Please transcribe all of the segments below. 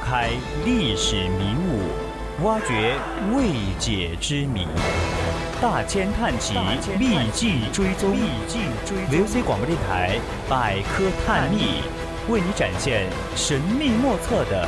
开历史迷雾，挖掘未解之谜，大千探奇，秘境追踪。VOC 广播电台百科探秘，为你展现神秘莫测的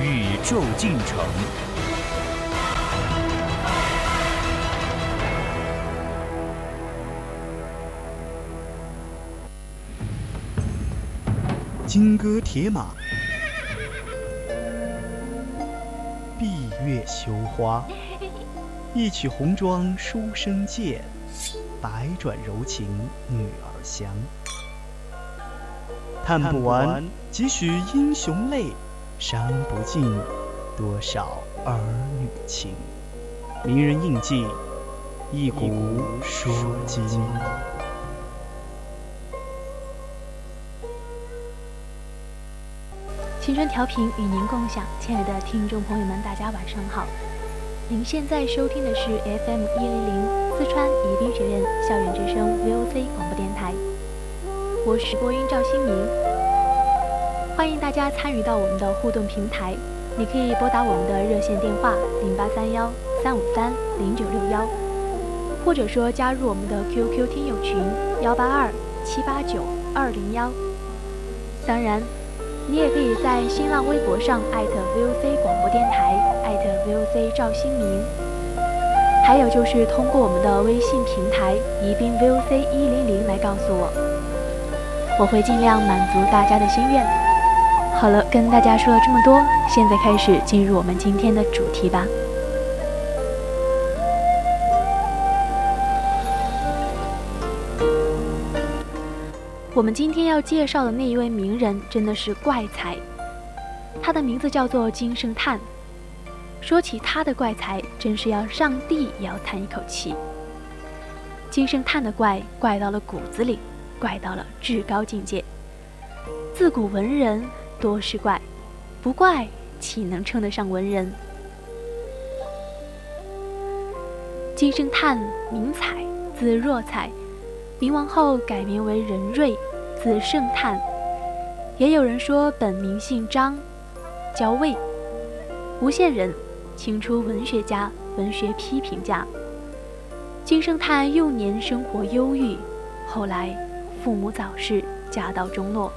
宇宙进程。金戈铁马，月羞花，一曲红妆书生剑，百转柔情女儿香。叹不完几许英雄泪，伤不尽多少儿女情。名人印记，一古说今。青春调频与您共享，亲爱的听众朋友们，大家晚上好。您现在收听的是 FM 一零零四川宜宾学院校园之声 VOC 广播电台，我是播音赵新明。欢迎大家参与到我们的互动平台，你可以拨打我们的热线电话零八三幺三五三零九六幺，或者说加入我们的 QQ 听友群幺八二七八九二零幺。当然。你也可以在新浪微博上艾特 VOC 广播电台，艾特 VOC 赵新明。还有就是通过我们的微信平台宜宾 VOC 一零零来告诉我，我会尽量满足大家的心愿。好了，跟大家说了这么多，现在开始进入我们今天的主题吧。我们今天要介绍的那一位名人真的是怪才，他的名字叫做金圣叹。说起他的怪才，真是要上帝也要叹一口气。金圣叹的怪怪到了骨子里，怪到了至高境界。自古文人多是怪，不怪岂能称得上文人？金圣叹名采，字若采。明亡后改名为仁瑞，字圣叹。也有人说本名姓张，叫魏，吴县人，清初文学家、文学批评家。金圣叹幼年生活忧郁，后来父母早逝，家道中落。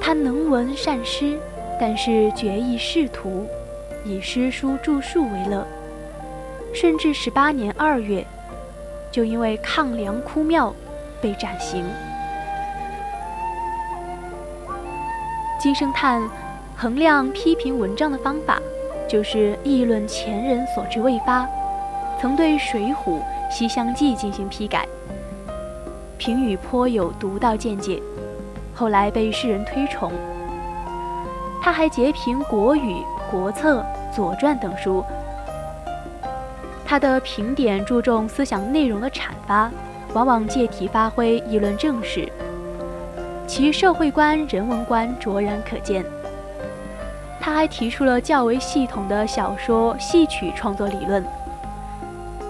他能文善诗，但是绝艺仕途，以诗书著述为乐。顺治十八年二月。就因为抗粮哭庙，被斩刑。金圣叹衡量批评文章的方法，就是议论前人所知未发，曾对《水浒》《西厢记》进行批改，评语颇有独到见解，后来被世人推崇。他还截评《国语》《国策》《左传》等书。他的评点注重思想内容的阐发，往往借题发挥，议论政事，其社会观、人文观卓然可见。他还提出了较为系统的小说、戏曲创作理论。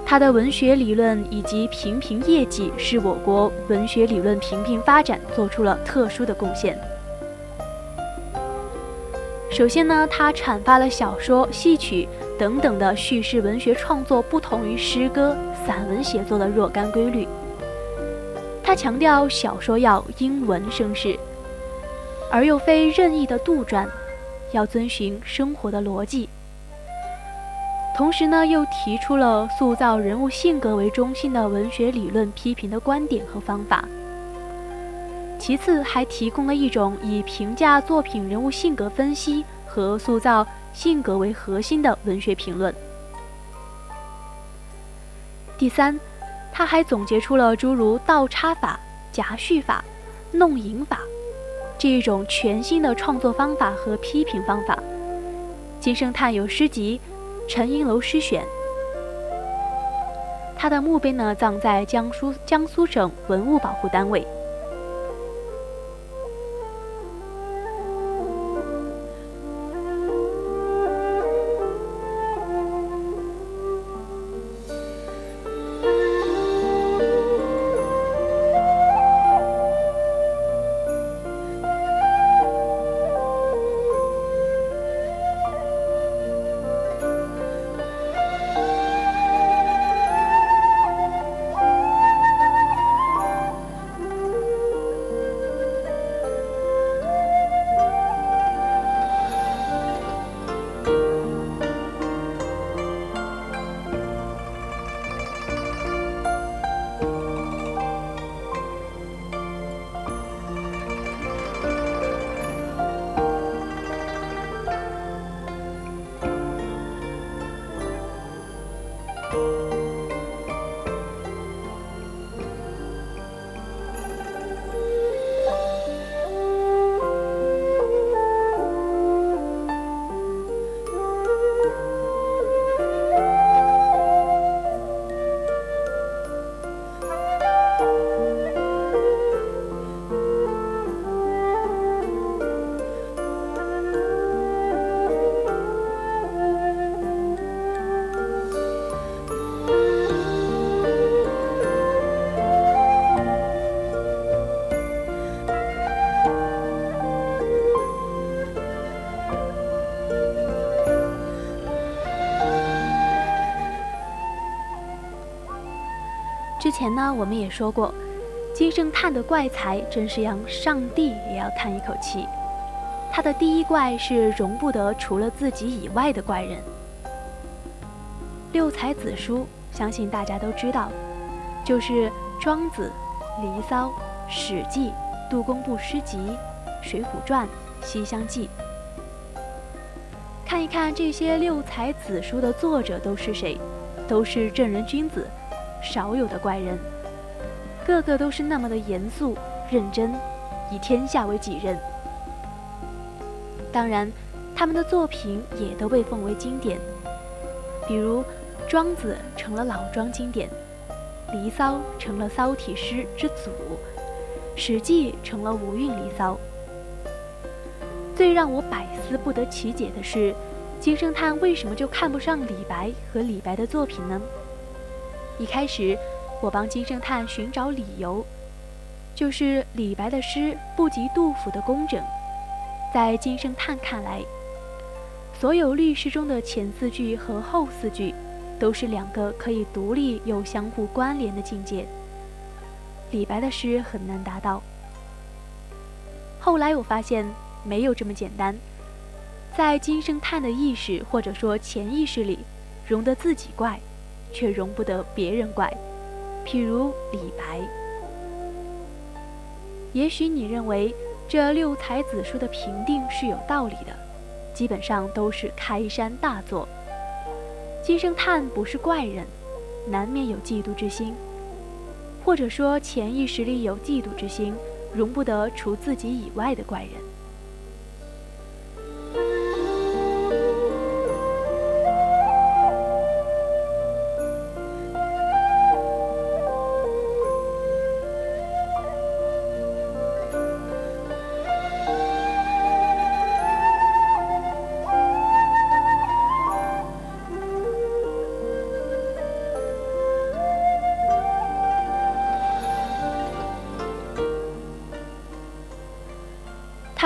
他的文学理论以及评评业绩，是我国文学理论评评发展做出了特殊的贡献。首先呢，他阐发了小说、戏曲。等等的叙事文学创作不同于诗歌、散文写作的若干规律。他强调小说要因文生事，而又非任意的杜撰，要遵循生活的逻辑。同时呢，又提出了塑造人物性格为中心的文学理论批评的观点和方法。其次，还提供了一种以评价作品人物性格分析和塑造。性格为核心的文学评论。第三，他还总结出了诸如倒插法、夹叙法、弄影法这一种全新的创作方法和批评方法。金圣叹有诗集《陈荫楼诗选》，他的墓碑呢葬在江苏江苏省文物保护单位。之前呢，我们也说过，金圣叹的怪才真是让上帝也要叹一口气。他的第一怪是容不得除了自己以外的怪人。六才子书，相信大家都知道，就是庄子、离骚、史记、杜工部诗集、水浒传、西厢记。看一看这些六才子书的作者都是谁，都是正人君子，少有的怪人，个个都是那么的严肃认真，以天下为己任。当然，他们的作品也都被奉为经典，比如庄子成了老庄经典，离骚成了骚体诗之祖，史记成了无韵离骚。最让我百思不得其解的是，金圣叹为什么就看不上李白和李白的作品呢？一开始，我帮金圣叹寻找理由，就是李白的诗不及杜甫的工整，在金圣叹看来，所有律诗中的前四句和后四句，都是两个可以独立又相互关联的境界。李白的诗很难达到。后来我发现。没有这么简单，在金圣叹的意识或者说潜意识里，容得自己怪，却容不得别人怪。譬如李白，也许你认为这六才子书的评定是有道理的，基本上都是开山大作。金圣叹不是怪人，难免有嫉妒之心，或者说潜意识里有嫉妒之心，容不得除自己以外的怪人。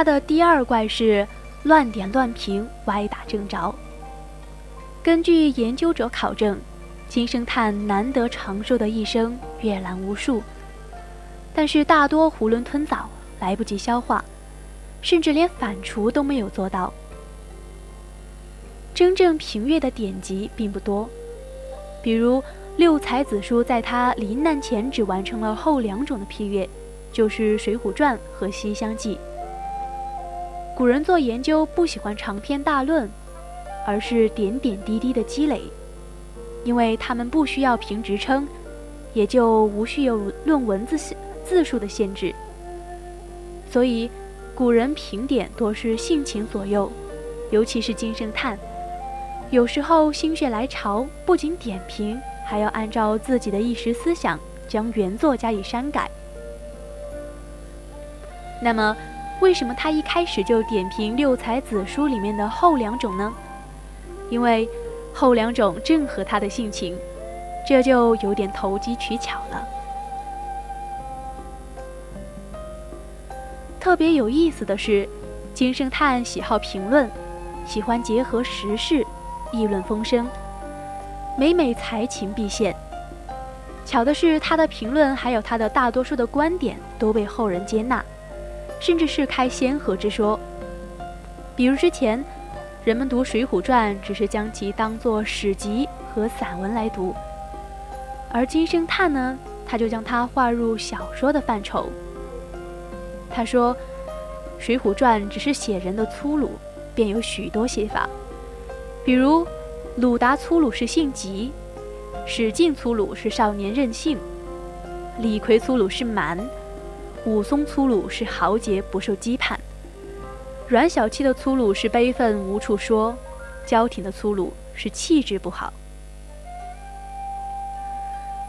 的第二怪是乱点乱评、歪打正着。根据研究者考证，金圣叹难得长寿的一生阅览无数，但是大多囫囵吞枣，来不及消化，甚至连反刍都没有做到。真正评阅的典籍并不多，比如六才子书在他临难前只完成了后两种的批阅，就是《水浒传》和《西厢记》。古人做研究不喜欢长篇大论，而是点点滴滴的积累，因为他们不需要评职称，也就无需有论文字字数的限制。所以，古人评点多是性情左右，尤其是金圣叹，有时候心血来潮，不仅点评，还要按照自己的一时思想将原作加以删改。那么。为什么他一开始就点评六才子书里面的后两种呢？因为后两种正合他的性情，这就有点投机取巧了。特别有意思的是，金圣叹喜好评论，喜欢结合时事议论风声，每每才情毕现。巧的是，他的评论还有他的大多数的观点都被后人接纳。甚至是开先河之说，比如之前人们读《水浒传》，只是将其当作史籍和散文来读，而金圣叹呢，他就将它划入小说的范畴。他说，《水浒传》只是写人的粗鲁，便有许多写法，比如鲁达粗鲁是性急，史进粗鲁是少年任性，李逵粗鲁是蛮。武松粗鲁是豪杰不受羁绊，阮小七的粗鲁是悲愤无处说，焦挺的粗鲁是气质不好。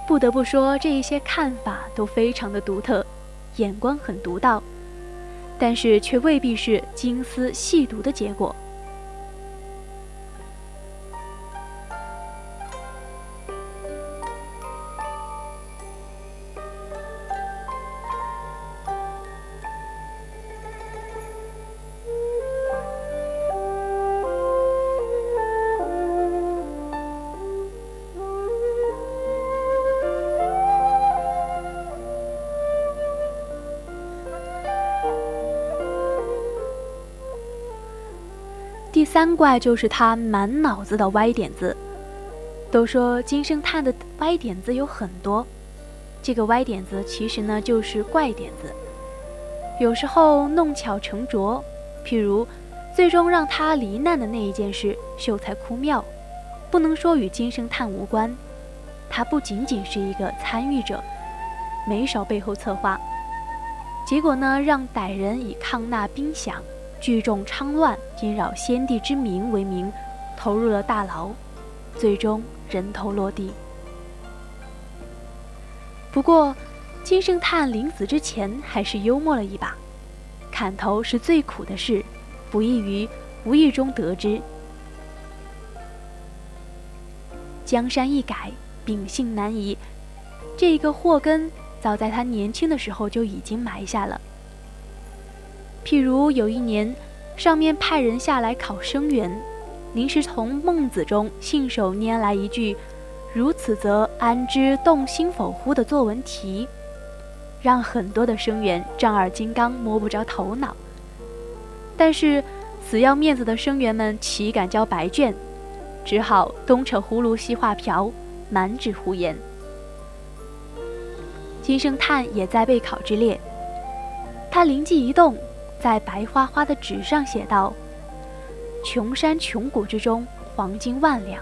不得不说，这一些看法都非常的独特，眼光很独到，但是却未必是精思细读的结果。三怪就是他满脑子的歪点子。都说金圣叹的歪点子有很多，这个歪点子其实呢就是怪点子，有时候弄巧成拙。譬如，最终让他罹难的那一件事——秀才哭庙，不能说与金圣叹无关，他不仅仅是一个参与者，没少背后策划。结果呢，让歹人以抗纳兵饷、聚众昌乱、惊扰先帝之名为名，投入了大牢，最终人头落地。不过，金圣叹临死之前还是幽默了一把。砍头是最苦的事，不易于无意中得知。江山易改，秉性难移，这个祸根。早在他年轻的时候就已经埋下了。譬如有一年，上面派人下来考生源，临时从孟子中信手拈来一句“如此则安知动心否乎”的作文题，让很多的生员丈二金刚摸不着头脑。但是死要面子的生员们岂敢交白卷，只好东扯葫芦西画瓢，满纸胡言。金圣叹也在备考之列，他灵机一动，在白花花的纸上写道：“穷山穷谷之中，黄金万两；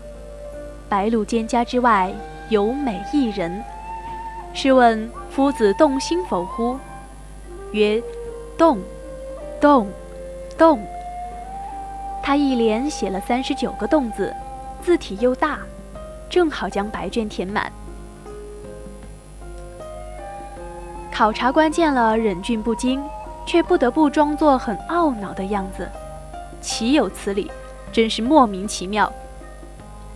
白鹿蒹葭之外，有美一人。试问夫子动心否乎？”曰：“动，动，动。”他一连写了三十九个“动”字，字体又大，正好将白卷填满。考察官见了，忍俊不禁，却不得不装作很懊恼的样子。岂有此理！真是莫名其妙。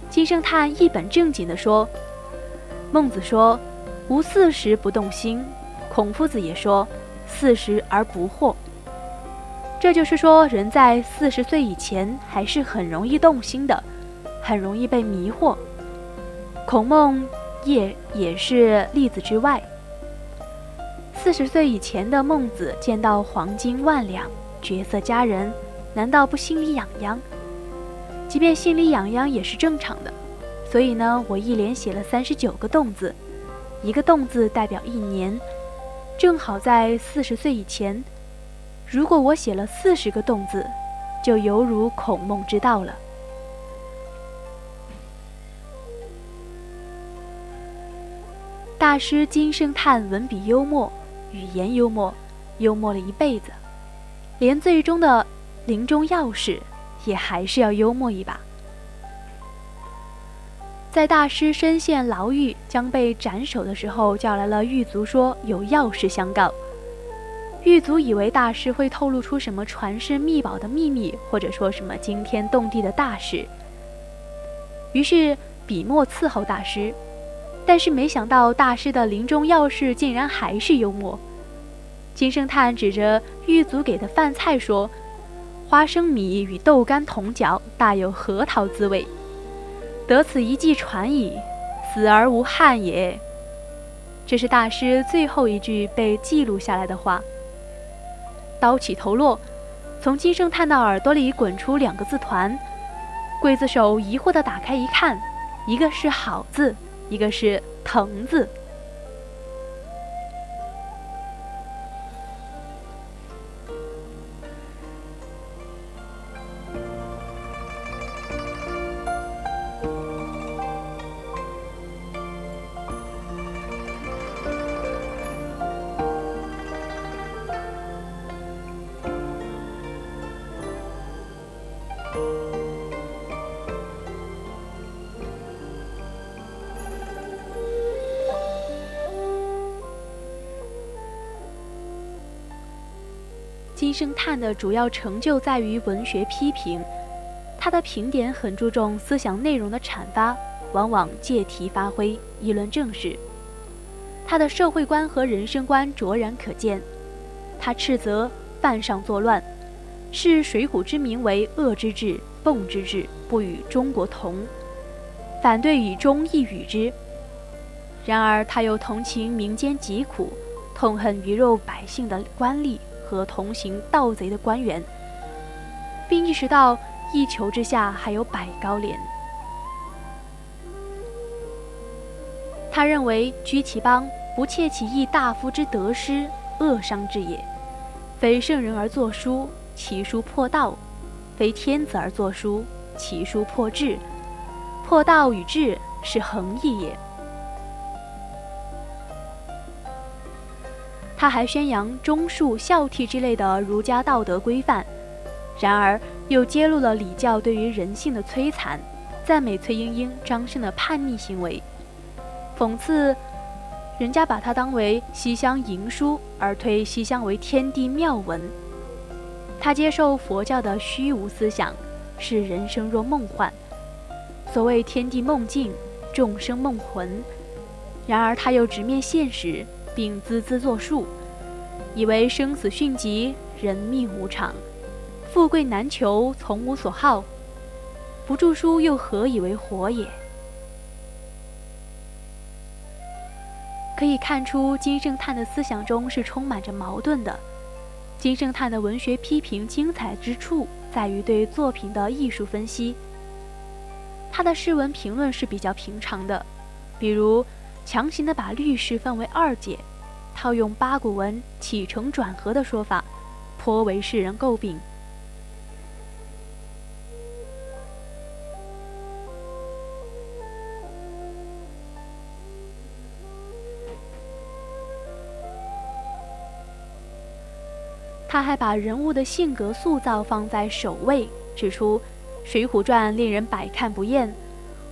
金圣叹一本正经地说：“孟子说，无四十不动心；孔夫子也说，四十而不惑。这就是说，人在四十岁以前还是很容易动心的，很容易被迷惑。孔孟也也是例子之外。”四十岁以前的孟子见到黄金万两、绝色佳人，难道不心里痒痒？即便心里痒痒也是正常的。所以呢，我一连写了三十九个“动”字，一个“动”字代表一年，正好在四十岁以前。如果我写了四十个“动”字，就犹如孔孟之道了。大师金圣叹文笔幽默。语言幽默，幽默了一辈子，连最终的临终要事也还是要幽默一把。在大师身陷牢狱将被斩首的时候，叫来了狱卒，说有要事相告。狱卒以为大师会透露出什么传世秘宝的秘密，或者说什么惊天动地的大事，于是笔墨伺候大师。但是没想到，大师的临终要事竟然还是幽默。金圣叹指着狱卒给的饭菜说：“花生米与豆干同嚼，大有核桃滋味。得此一计传矣，死而无憾也。”这是大师最后一句被记录下来的话。刀起头落，从金圣叹的耳朵里滚出两个字团。刽子手疑惑地打开一看，一个是“好”字。一个是“藤”字。金圣叹的主要成就在于文学批评，他的评点很注重思想内容的阐发，往往借题发挥，议论政事。他的社会观和人生观卓然可见。他斥责犯上作乱，视水浒之名为恶之治、蹦之治，不与中国同，反对与忠亦与之。然而他又同情民间疾苦，痛恨鱼肉百姓的官吏。和同行盗贼的官员，并意识到一球之下还有百高连。他认为居其邦，不切其意大夫之得失，恶伤之也。非圣人而作书，其书破道；非天子而作书，其书破志。破道与志是恒义也。他还宣扬忠恕、孝悌之类的儒家道德规范，然而又揭露了礼教对于人性的摧残，赞美崔莺莺、张生的叛逆行为，讽刺人家把他当为西厢淫书，而推西厢为天地妙文。他接受佛教的虚无思想，视人生若梦幻，所谓天地梦境，众生梦魂。然而他又直面现实。并孜孜作数，以为生死迅疾，人命无常，富贵难求，从无所好。不著书又何以为活也？可以看出，金圣叹的思想中是充满着矛盾的。金圣叹的文学批评精彩之处在于对作品的艺术分析。他的诗文评论是比较平常的，比如。强行的把律诗分为二解，套用八股文起承转合的说法，颇为世人诟病。他还把人物的性格塑造放在首位，指出《水浒传》令人百看不厌。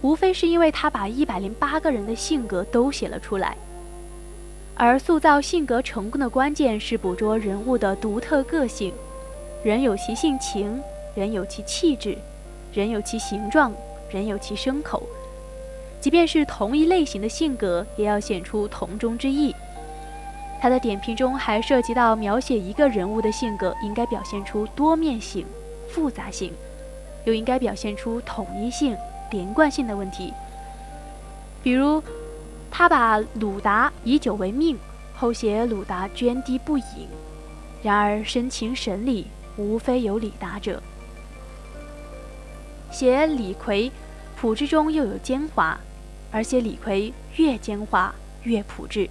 无非是因为他把一百零八个人的性格都写了出来，而塑造性格成功的关键是捕捉人物的独特个性。人有其性情，人有其气质，人有其形状，人有其声口。即便是同一类型的性格，也要显出同中之异。他的点评中还涉及到描写一个人物的性格，应该表现出多面性、复杂性，又应该表现出统一性。连贯性的问题，比如，他把鲁达以酒为命，后写鲁达涓滴不饮，然而深情神理，无非有李达者。写李逵，朴质中又有奸猾，而且李逵越奸猾越朴质。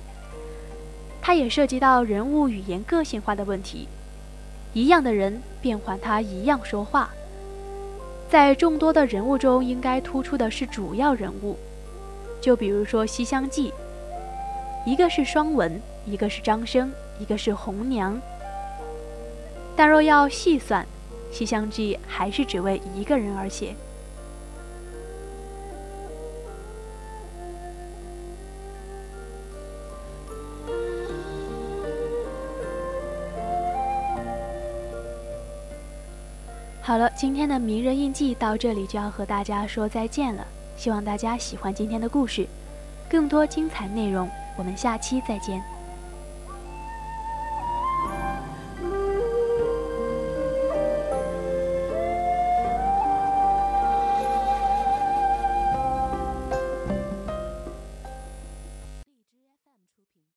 他也涉及到人物语言个性化的问题，一样的人变换他一样说话。在众多的人物中，应该突出的是主要人物，就比如说《西厢记》，一个是双文，一个是张生，一个是红娘。但若要细算，《西厢记》还是只为一个人而写。好了，今天的名人印记到这里就要和大家说再见了。希望大家喜欢今天的故事，更多精彩内容，我们下期再见。